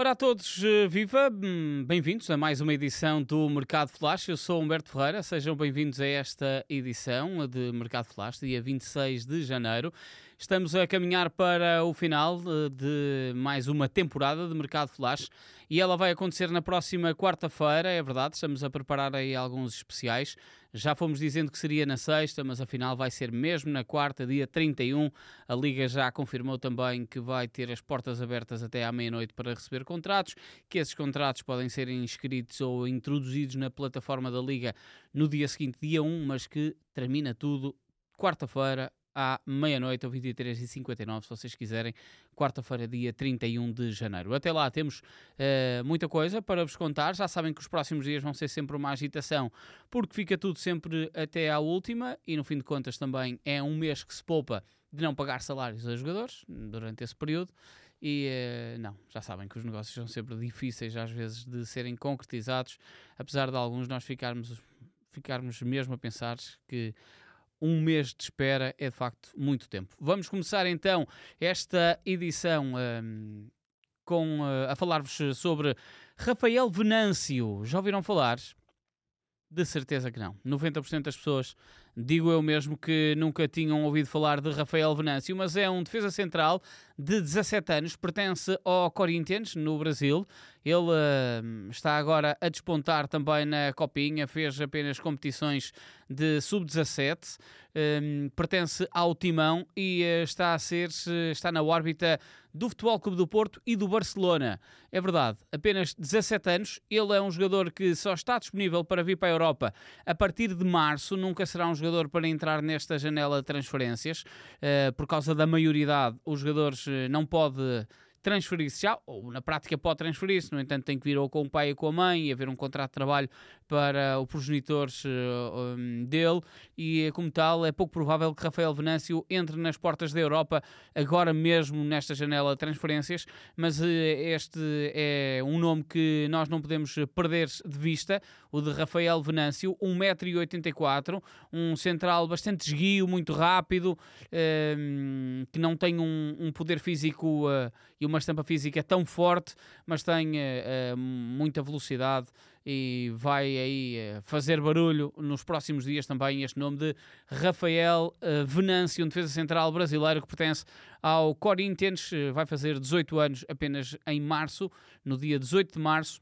Ora a todos, eh, viva, hum, bem-vindos a mais uma edição do Mercado Flash. Eu sou Humberto Ferreira, sejam bem-vindos a esta edição de Mercado Flash, dia 26 de janeiro. Estamos a caminhar para o final eh, de mais uma temporada de Mercado Flash e ela vai acontecer na próxima quarta-feira, é verdade, estamos a preparar aí alguns especiais. Já fomos dizendo que seria na sexta, mas afinal vai ser mesmo na quarta, dia 31. A Liga já confirmou também que vai ter as portas abertas até à meia-noite para receber contratos, que esses contratos podem ser inscritos ou introduzidos na plataforma da Liga no dia seguinte, dia 1, mas que termina tudo quarta-feira à meia-noite ou 23h59, se vocês quiserem, quarta-feira, dia 31 de janeiro. Até lá temos uh, muita coisa para vos contar. Já sabem que os próximos dias vão ser sempre uma agitação, porque fica tudo sempre até à última e, no fim de contas, também é um mês que se poupa de não pagar salários aos jogadores durante esse período. E uh, não, já sabem que os negócios são sempre difíceis às vezes de serem concretizados, apesar de alguns nós ficarmos, ficarmos mesmo a pensar que um mês de espera é de facto muito tempo. Vamos começar então esta edição um, com, uh, a falar-vos sobre Rafael Venâncio. Já ouviram falar? De certeza que não. 90% das pessoas, digo eu mesmo, que nunca tinham ouvido falar de Rafael Venâncio, mas é um defesa central de 17 anos, pertence ao Corinthians, no Brasil. Ele uh, está agora a despontar também na Copinha, fez apenas competições de sub-17, uh, pertence ao Timão e uh, está a ser, está na órbita do Futebol Clube do Porto e do Barcelona. É verdade, apenas 17 anos, ele é um jogador que só está disponível para vir para a Europa a partir de março, nunca será um jogador para entrar nesta janela de transferências, eh, por causa da maioridade, os jogadores eh, não pode transferir-se já, ou na prática pode transferir-se, no entanto tem que vir ou com o pai ou com a mãe e haver um contrato de trabalho para os progenitores um, dele. E como tal é pouco provável que Rafael Venâncio entre nas portas da Europa agora mesmo nesta janela de transferências, mas este é um nome que nós não podemos perder de vista, o de Rafael Venâncio, 1,84m, um central bastante esguio, muito rápido, uh, que não tem um, um poder físico uh, e uma estampa física tão forte, mas tem uh, muita velocidade e vai aí fazer barulho nos próximos dias também este nome de Rafael Venâncio, um defesa central brasileiro que pertence ao Corinthians, vai fazer 18 anos apenas em março, no dia 18 de março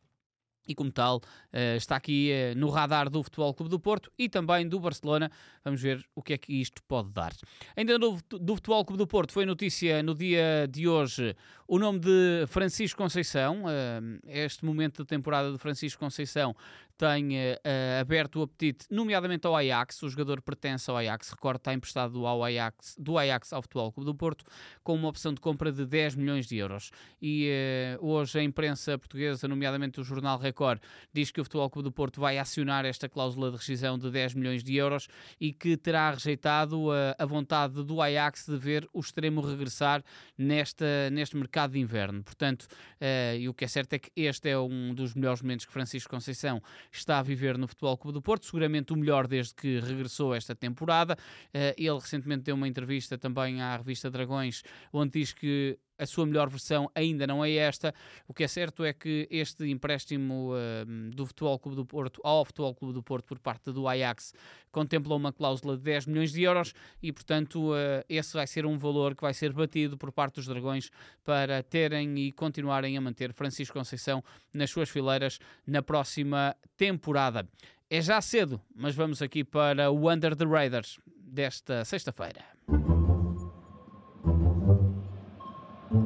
e como tal uh, está aqui uh, no radar do Futebol Clube do Porto e também do Barcelona. Vamos ver o que é que isto pode dar. Ainda no, do Futebol Clube do Porto foi notícia no dia de hoje o nome de Francisco Conceição. Uh, este momento de temporada de Francisco Conceição tem uh, aberto o apetite, nomeadamente ao Ajax. O jogador pertence ao Ajax, recordo, está emprestado ao Ajax, do Ajax ao Futebol Clube do Porto, com uma opção de compra de 10 milhões de euros. E uh, hoje a imprensa portuguesa, nomeadamente o jornal Record, diz que o Futebol Clube do Porto vai acionar esta cláusula de rescisão de 10 milhões de euros e que terá rejeitado a, a vontade do Ajax de ver o extremo regressar nesta, neste mercado de inverno. Portanto, uh, e o que é certo é que este é um dos melhores momentos que Francisco Conceição está a viver no Futebol Clube do Porto, seguramente o melhor desde que regressou esta temporada. Eh, ele recentemente deu uma entrevista também à revista Dragões, onde diz que a sua melhor versão ainda não é esta. O que é certo é que este empréstimo uh, do Futebol Clube do Porto ao Futebol Clube do Porto por parte do Ajax contempla uma cláusula de 10 milhões de euros e, portanto, uh, esse vai ser um valor que vai ser batido por parte dos Dragões para terem e continuarem a manter Francisco Conceição nas suas fileiras na próxima temporada. É já cedo, mas vamos aqui para o Under the Raiders desta sexta-feira. Ora,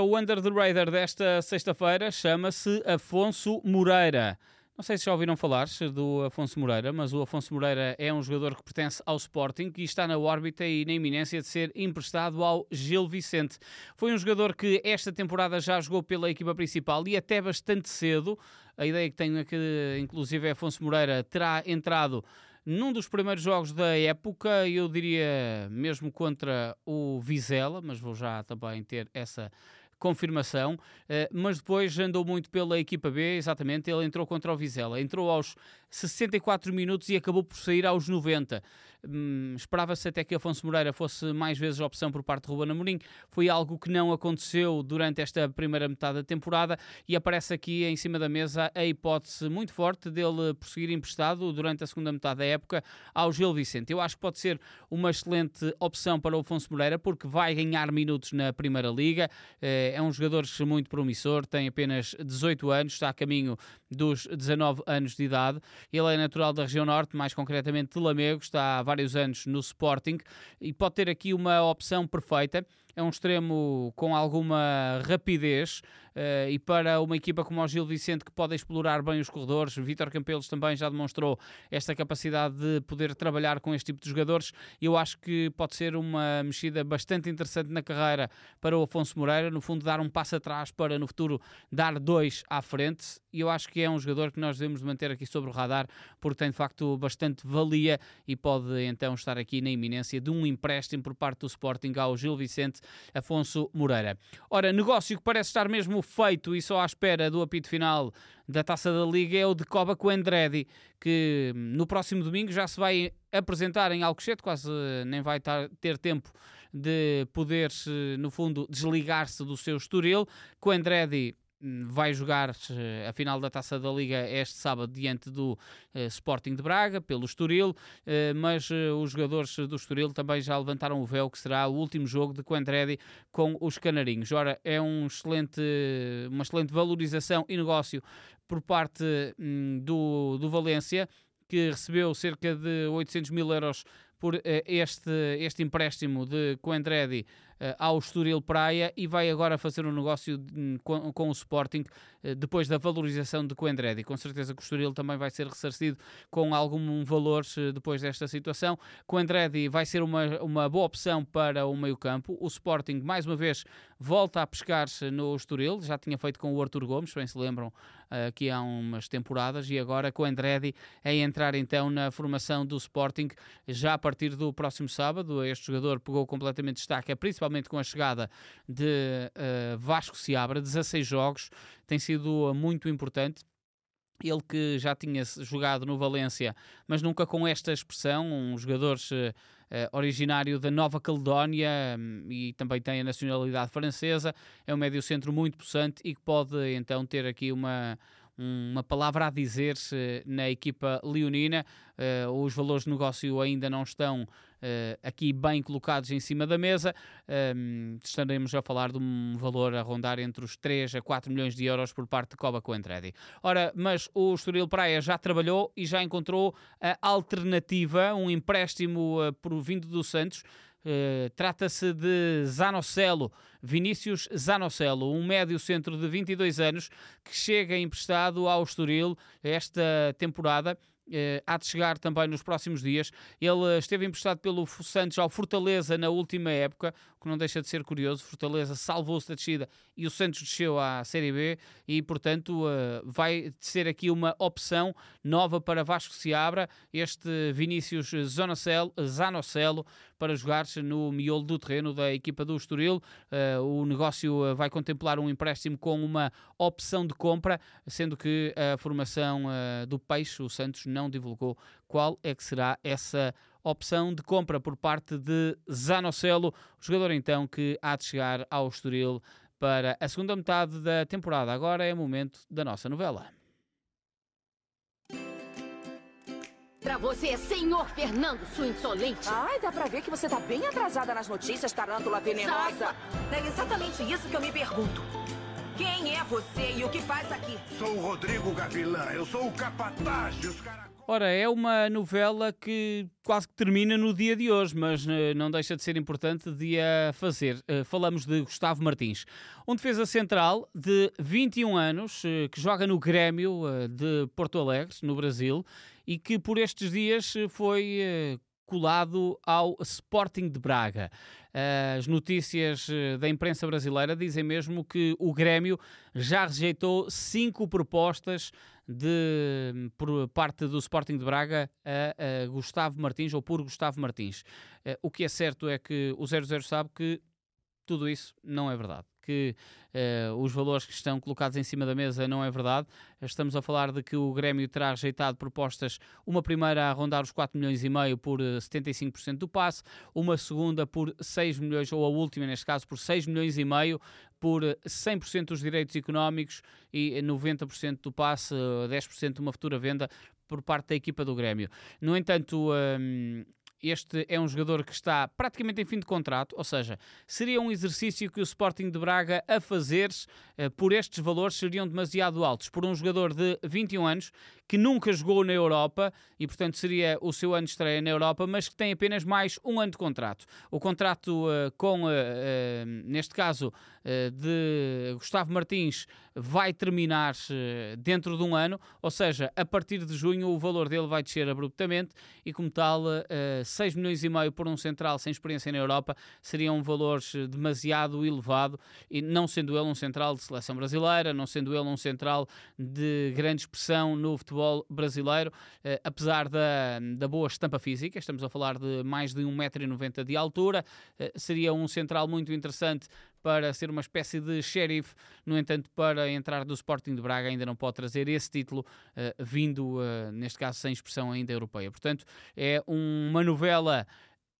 o Under the Radar desta sexta-feira chama-se Afonso Moreira. Não sei se já ouviram falar do Afonso Moreira, mas o Afonso Moreira é um jogador que pertence ao Sporting e está na órbita e na iminência de ser emprestado ao Gil Vicente. Foi um jogador que esta temporada já jogou pela equipa principal e até bastante cedo. A ideia que tenho é que, inclusive, Afonso Moreira terá entrado num dos primeiros jogos da época, eu diria mesmo contra o Vizela, mas vou já também ter essa confirmação, mas depois andou muito pela equipa B, exatamente, ele entrou contra o Vizela, entrou aos 64 minutos e acabou por sair aos 90. Hum, Esperava-se até que Afonso Moreira fosse mais vezes a opção por parte de Ruben Amorim. Foi algo que não aconteceu durante esta primeira metade da temporada e aparece aqui em cima da mesa a hipótese muito forte dele prosseguir emprestado durante a segunda metade da época ao Gil Vicente. Eu acho que pode ser uma excelente opção para o Afonso Moreira porque vai ganhar minutos na Primeira Liga. Eh, é um jogador muito promissor, tem apenas 18 anos, está a caminho dos 19 anos de idade. Ele é natural da região norte, mais concretamente de Lamego, está há vários anos no Sporting e pode ter aqui uma opção perfeita é um extremo com alguma rapidez uh, e para uma equipa como o Gil Vicente que pode explorar bem os corredores, Vítor Campelos também já demonstrou esta capacidade de poder trabalhar com este tipo de jogadores. Eu acho que pode ser uma mexida bastante interessante na carreira para o Afonso Moreira, no fundo dar um passo atrás para no futuro dar dois à frente e eu acho que é um jogador que nós devemos manter aqui sobre o radar porque tem de facto bastante valia e pode então estar aqui na iminência de um empréstimo por parte do Sporting ao Gil Vicente Afonso Moreira. Ora, negócio que parece estar mesmo feito e só à espera do apito final da Taça da Liga é o de Coba Coendredi, que no próximo domingo já se vai apresentar em Alcochete, quase nem vai ter tempo de poder, no fundo, desligar-se do seu Estoril. Coendredi vai jogar eh, a final da Taça da Liga este sábado diante do uh, Sporting de Braga, pelo Estoril, uh, mas uh, os jogadores do Estoril também já levantaram o véu que será o último jogo de Coentredi com os Canarinhos. Ora, é um excelente, uma excelente valorização e negócio por parte um, do, do Valência, que recebeu cerca de 800 mil euros por este, este empréstimo de Coentredi ao Estoril Praia e vai agora fazer um negócio hum, com, com, o Sporting uh, depois da valorização de Coendredi. Com certeza que o Estoril também vai ser ressarcido com algum valor depois desta situação. Coendredi vai ser uma, uma boa opção para o meio campo. O Sporting, mais uma vez, volta a pescar-se no Estoril. Já tinha feito com o Arthur Gomes, bem se lembram, aqui há umas temporadas. E agora com Andredi a entrar então na formação do Sporting já a partir do próximo sábado. Este jogador pegou completamente destaque, principalmente com a chegada de uh, Vasco Seabra, 16 jogos, tem sido muito importante. Ele que já tinha jogado no Valência, mas nunca com esta expressão, um jogador uh, originário da Nova Caledónia um, e também tem a nacionalidade francesa, é um médio centro muito possante e que pode então ter aqui uma, uma palavra a dizer na equipa leonina. Uh, os valores de negócio ainda não estão uh, aqui bem colocados em cima da mesa. Estaremos a falar de um valor a rondar entre os 3 a 4 milhões de euros por parte de Coba Coentredi. Ora, mas o Estoril Praia já trabalhou e já encontrou a alternativa, um empréstimo uh, por vindo do Santos. Uh, Trata-se de Zanocelo, Vinícius Zanocelo, um médio centro de 22 anos que chega emprestado ao Estoril esta temporada Uh, há de chegar também nos próximos dias. Ele esteve emprestado pelo Santos ao Fortaleza na última época, que não deixa de ser curioso. Fortaleza salvou-se da descida e o Santos desceu à Série B e, portanto, uh, vai ser aqui uma opção nova para Vasco Seabra, este Vinícius Zonocelo, Zanocelo, para jogar-se no miolo do terreno da equipa do Estoril. Uh, o negócio vai contemplar um empréstimo com uma opção de compra, sendo que a formação do Peixe, o Santos, não divulgou qual é que será essa opção de compra por parte de Zanocelo, o jogador então que há de chegar ao Estoril para a segunda metade da temporada. Agora é o momento da nossa novela. Pra você, senhor Fernando, sua insolente. Ai, dá pra ver que você tá bem atrasada nas notícias, tarântula venenosa. É exatamente isso que eu me pergunto. Quem é você e o que faz aqui? Sou o Rodrigo Gavilã, eu sou o capataz dos caras... Ora, é uma novela que quase que termina no dia de hoje, mas uh, não deixa de ser importante de a fazer. Uh, falamos de Gustavo Martins, um defesa central de 21 anos, uh, que joga no Grêmio de Porto Alegre, no Brasil, e que por estes dias foi colado ao Sporting de Braga. As notícias da imprensa brasileira dizem mesmo que o Grêmio já rejeitou cinco propostas de, por parte do Sporting de Braga a, a Gustavo Martins, ou por Gustavo Martins. Uh, o que é certo é que o 00 sabe que tudo isso não é verdade. Que uh, os valores que estão colocados em cima da mesa não é verdade. Estamos a falar de que o Grêmio terá rejeitado propostas, uma primeira a rondar os 4 milhões e meio por 75% do passe, uma segunda por 6 milhões, ou a última neste caso por 6 milhões e meio por 100% dos direitos económicos e 90% do passe, 10% de uma futura venda por parte da equipa do Grêmio. No entanto, um, este é um jogador que está praticamente em fim de contrato, ou seja, seria um exercício que o Sporting de Braga a fazer uh, por estes valores seriam demasiado altos. Por um jogador de 21 anos que nunca jogou na Europa e, portanto, seria o seu ano de estreia na Europa, mas que tem apenas mais um ano de contrato. O contrato uh, com, uh, neste caso, de Gustavo Martins vai terminar dentro de um ano, ou seja, a partir de junho o valor dele vai descer abruptamente e, como tal, 6 milhões e meio por um central sem experiência na Europa seria um valor demasiado elevado e não sendo ele um central de seleção brasileira, não sendo ele um central de grande expressão no futebol futebol brasileiro, eh, apesar da, da boa estampa física, estamos a falar de mais de 1,90m de altura, eh, seria um central muito interessante para ser uma espécie de xerife, no entanto, para entrar do Sporting de Braga ainda não pode trazer esse título, uh, vindo, uh, neste caso, sem expressão ainda europeia. Portanto, é uma novela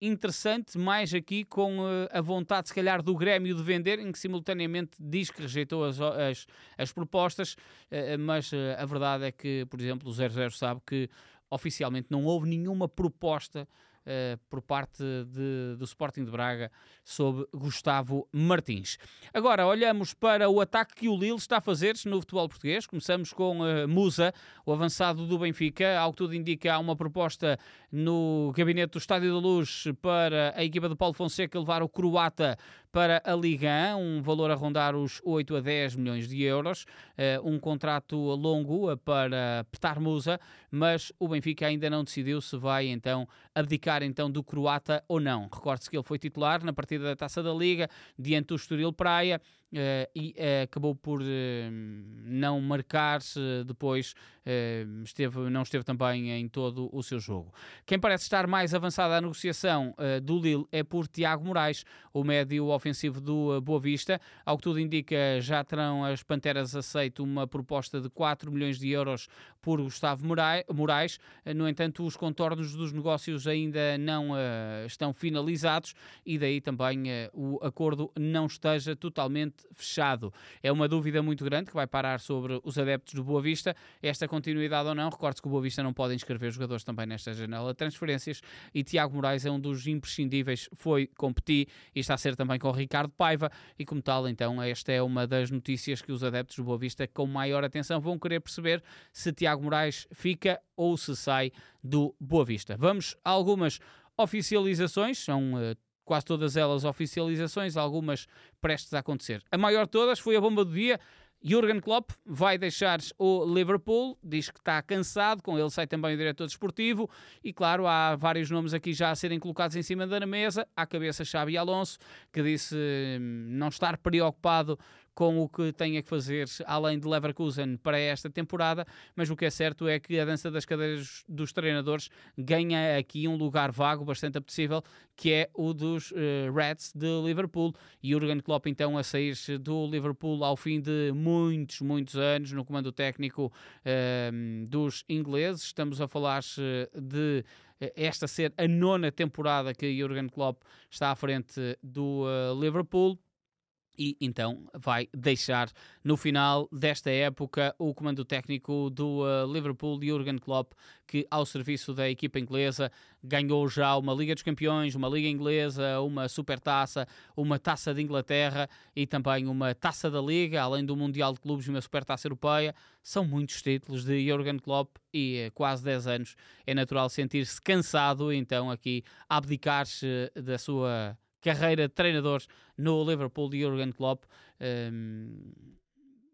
interessante, mais aqui com uh, a vontade, se calhar, do Grêmio de vender, em que simultaneamente diz que rejeitou as, as, as propostas, uh, mas uh, a verdade é que, por exemplo, o 00 sabe que oficialmente não houve nenhuma proposta uh, por parte de, do Sporting de Braga sob Gustavo Martins. Agora olhamos para o ataque que o Lille está a fazer no futebol português. Começamos com uh, Musa, o avançado do Benfica. Ao que tudo indica, há uma proposta no gabinete do Estádio da Luz para a equipa de Paulo Fonseca levar o croata para a Liga 1, um valor a rondar os 8 a 10 milhões de euros, uh, um contrato longo para Petar Musa, mas o Benfica ainda não decidiu se vai então abdicar então do croata ou não. Recorde-se que ele foi titular na partida da Taça da Liga diante do Estoril Praia. Uh, e uh, acabou por uh, não marcar-se depois, esteve, não esteve também em todo o seu jogo. Quem parece estar mais avançada à negociação do Lille é por Tiago Moraes, o médio ofensivo do Boa Vista. Ao que tudo indica, já terão as Panteras aceito uma proposta de 4 milhões de euros por Gustavo Moraes. No entanto, os contornos dos negócios ainda não estão finalizados e daí também o acordo não esteja totalmente fechado. É uma dúvida muito grande que vai parar sobre os adeptos do Boa Vista, esta continuidade ou não. Recorde-se que o Boa Vista não pode inscrever jogadores também nesta janela de transferências e Tiago Moraes é um dos imprescindíveis, foi competir e está a ser também com o Ricardo Paiva e como tal, então, esta é uma das notícias que os adeptos do Boa Vista com maior atenção vão querer perceber se Tiago Moraes fica ou se sai do Boa Vista. Vamos a algumas oficializações, são uh, quase todas elas oficializações, algumas prestes a acontecer. A maior de todas foi a bomba do dia. Jurgen Klopp vai deixar o Liverpool, diz que está cansado, com ele sai também o diretor desportivo e claro, há vários nomes aqui já a serem colocados em cima da mesa, à cabeça Xabi Alonso, que disse hum, não estar preocupado com o que tenha que fazer além de Leverkusen para esta temporada, mas o que é certo é que a dança das cadeiras dos treinadores ganha aqui um lugar vago bastante apetecível, que é o dos uh, Reds de Liverpool. E Jurgen Klopp então a sair do Liverpool ao fim de muitos, muitos anos no comando técnico uh, dos ingleses. Estamos a falar de eh, esta ser a nona temporada que Jurgen Klopp está à frente do uh, Liverpool e então vai deixar no final desta época o comando técnico do uh, Liverpool, Jurgen Klopp, que ao serviço da equipa inglesa ganhou já uma Liga dos Campeões, uma Liga Inglesa, uma Supertaça, uma Taça de Inglaterra e também uma Taça da Liga, além do Mundial de Clubes e uma Supertaça Europeia. São muitos títulos de Jurgen Klopp e uh, quase 10 anos. É natural sentir-se cansado, então aqui abdicar-se da sua carreira de treinadores no Liverpool de Jurgen Klopp. Um,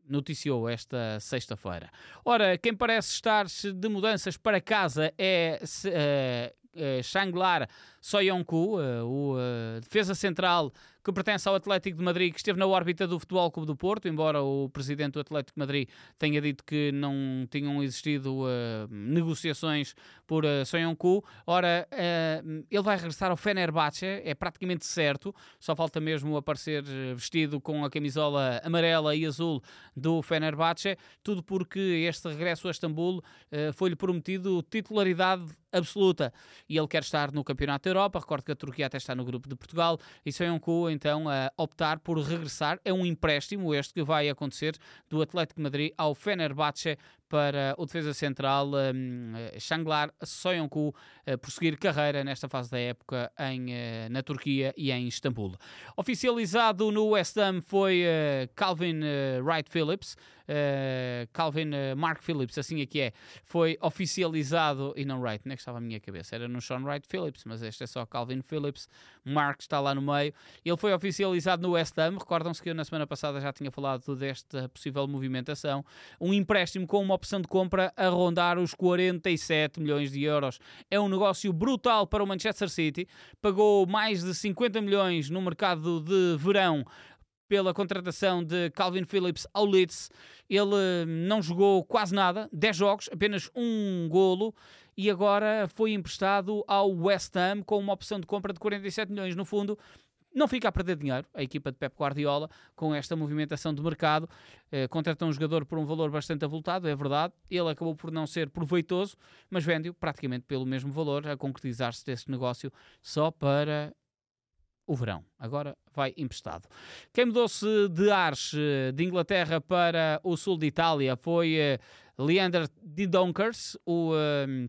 noticiou esta sexta-feira. Ora, quem parece estar de mudanças para casa é uh, uh, Shanglar Soyoncu, o defesa central que pertence ao Atlético de Madrid, que esteve na órbita do Futebol Clube do Porto, embora o presidente do Atlético de Madrid tenha dito que não tinham existido uh, negociações por uh, Soyuncu. Ora, uh, ele vai regressar ao Fenerbahçe, é praticamente certo, só falta mesmo aparecer vestido com a camisola amarela e azul do Fenerbahçe, tudo porque este regresso a Istambul uh, foi-lhe prometido titularidade absoluta. E ele quer estar no Campeonato da Europa. Recordo que a Turquia até está no grupo de Portugal e Soyuncu então a optar por regressar. É um empréstimo este que vai acontecer do Atlético Madrid ao Fenerbahçe para o defesa central um, Shanglar Soyuncu uh, prosseguir carreira nesta fase da época em, uh, na Turquia e em Istambul. Oficializado no West Ham foi uh, Calvin Wright Phillips, Calvin Mark Phillips, assim aqui é, foi oficializado, e não Wright, nem é que estava a minha cabeça, era no Sean Wright Phillips, mas este é só Calvin Phillips, Mark está lá no meio. Ele foi oficializado no West Ham, recordam-se que eu na semana passada já tinha falado desta possível movimentação, um empréstimo com uma opção de compra a rondar os 47 milhões de euros. É um negócio brutal para o Manchester City. Pagou mais de 50 milhões no mercado de verão pela contratação de Calvin Phillips ao Leeds. Ele hum, não jogou quase nada, 10 jogos, apenas um golo, e agora foi emprestado ao West Ham com uma opção de compra de 47 milhões. No fundo, não fica a perder dinheiro, a equipa de Pep Guardiola, com esta movimentação de mercado. Eh, contratou um jogador por um valor bastante avultado, é verdade. Ele acabou por não ser proveitoso, mas vende-o praticamente pelo mesmo valor, a concretizar-se deste negócio só para o verão. Agora vai emprestado. Quem mudou-se de Ars, eh, de Inglaterra para o sul de Itália, foi eh, Leander Didonkers, o uh,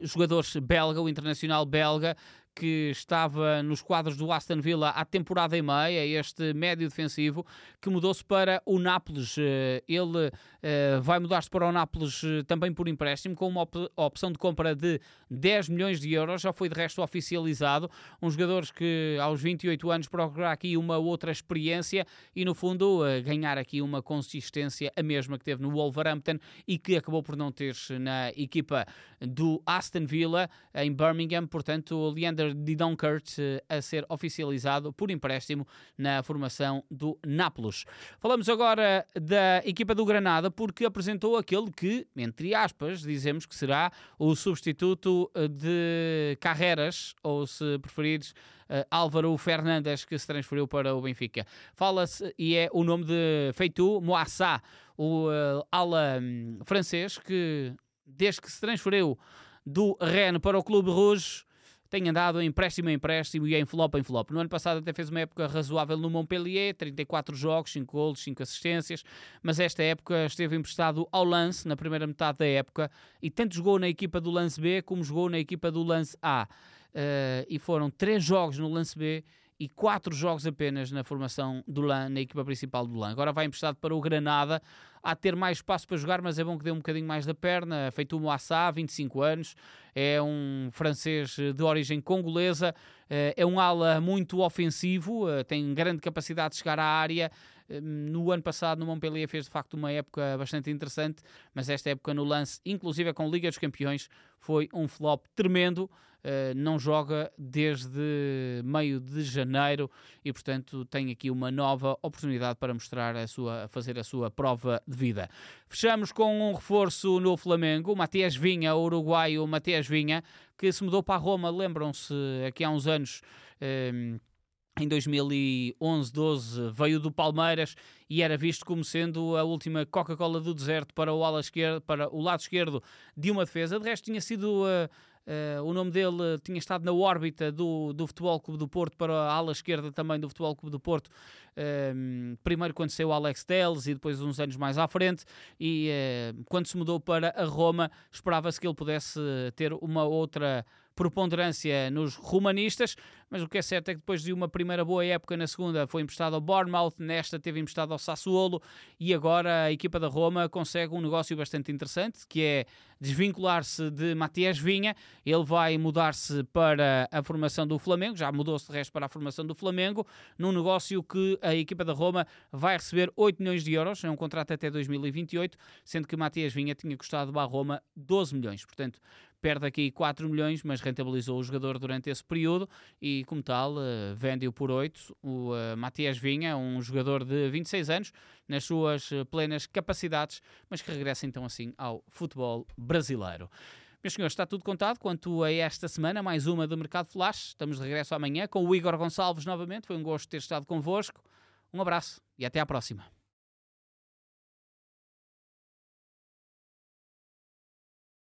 jogador belga, o internacional belga, que estava nos quadros do Aston Villa há temporada e meia, este médio defensivo, que mudou-se para o Nápoles. Eh, ele uh, vai mudar-se para o Nápoles uh, também por empréstimo, com uma op opção de compra de 10 milhões de euros, já foi de resto oficializado. Um jogador que aos 28 anos procura aqui uma outra experiência e, no fundo, ganhar aqui uma consistência, a mesma que teve no Wolverhampton e que acabou por não ter na equipa do Aston Villa em Birmingham. Portanto, o Leander Didonkert a ser oficializado por empréstimo na formação do Nápoles. Falamos agora da equipa do Granada porque apresentou aquele que, entre aspas, dizemos que será o substituto eh, de Carreras, ou se preferires, uh, Álvaro Fernandes, que se transferiu para o Benfica. Fala-se, e é o nome de Feitu Moassá, o uh, ala um, francês, que desde que se transferiu do Rennes para o Clube Rouge, tem andado em empréstimo em empréstimo e em flop em flop. No ano passado até fez uma época razoável no Montpellier, 34 jogos, 5 golos, 5 assistências, mas esta época esteve emprestado ao Lance na primeira metade da época e tanto jogou na equipa do Lance B como jogou na equipa do Lance A. Uh, e foram 3 jogos no Lance B e 4 jogos apenas na formação do LAN, na equipa principal do LAN. Agora vai emprestado para o Granada, a ter mais espaço para jogar, mas é bom que dê um bocadinho mais da perna. Feito o Moassá, 25 anos, é um francês de origem congolesa, eh, é um ala muito ofensivo, eh, tem grande capacidade de chegar à área. Eh, no ano passado, no Montpellier, fez de facto uma época bastante interessante, mas esta época no lance, inclusive com Liga dos Campeões, foi um flop tremendo. Uh, não joga desde meio de janeiro e, portanto, tem aqui uma nova oportunidade para mostrar a sua, fazer a sua prova de vida. Fechamos com um reforço no Flamengo, Matias Vinha, o uruguaio Matias Vinha, que se mudou para Roma, lembram-se, aqui há uns anos. Uh, em 2011, 12 veio do Palmeiras e era visto como sendo a última Coca-Cola do deserto para o, ala esquerdo, para o lado esquerdo de uma defesa. De resto, tinha sido uh, uh, o nome dele tinha estado na órbita do, do Futebol Clube do Porto para a ala esquerda também do Futebol Clube do Porto. Uh, primeiro quando saiu o Alex Telles e depois uns anos mais à frente e quando se mudou para a Roma esperava-se que ele pudesse ter uma outra preponderância nos romanistas, mas o que é certo é que depois de uma primeira boa época na segunda foi emprestado ao Bournemouth, nesta teve emprestado ao Sassuolo e agora a equipa da Roma consegue um negócio bastante interessante, que é desvincular-se de Matias Vinha, ele vai mudar-se para a formação do Flamengo, já mudou-se de resto para a formação do Flamengo, num negócio que a equipa da Roma vai receber 8 milhões de euros, é um contrato até 2028, sendo que Matias Vinha tinha custado à Roma 12 milhões, portanto perde aqui 4 milhões, mas rentabilizou o jogador durante esse período e, como tal, uh, vende-o por 8. O uh, Matias Vinha, um jogador de 26 anos, nas suas uh, plenas capacidades, mas que regressa então assim ao futebol brasileiro. Meus senhores, está tudo contado quanto a esta semana, mais uma do Mercado Flash. Estamos de regresso amanhã com o Igor Gonçalves novamente. Foi um gosto ter estado convosco. Um abraço e até à próxima.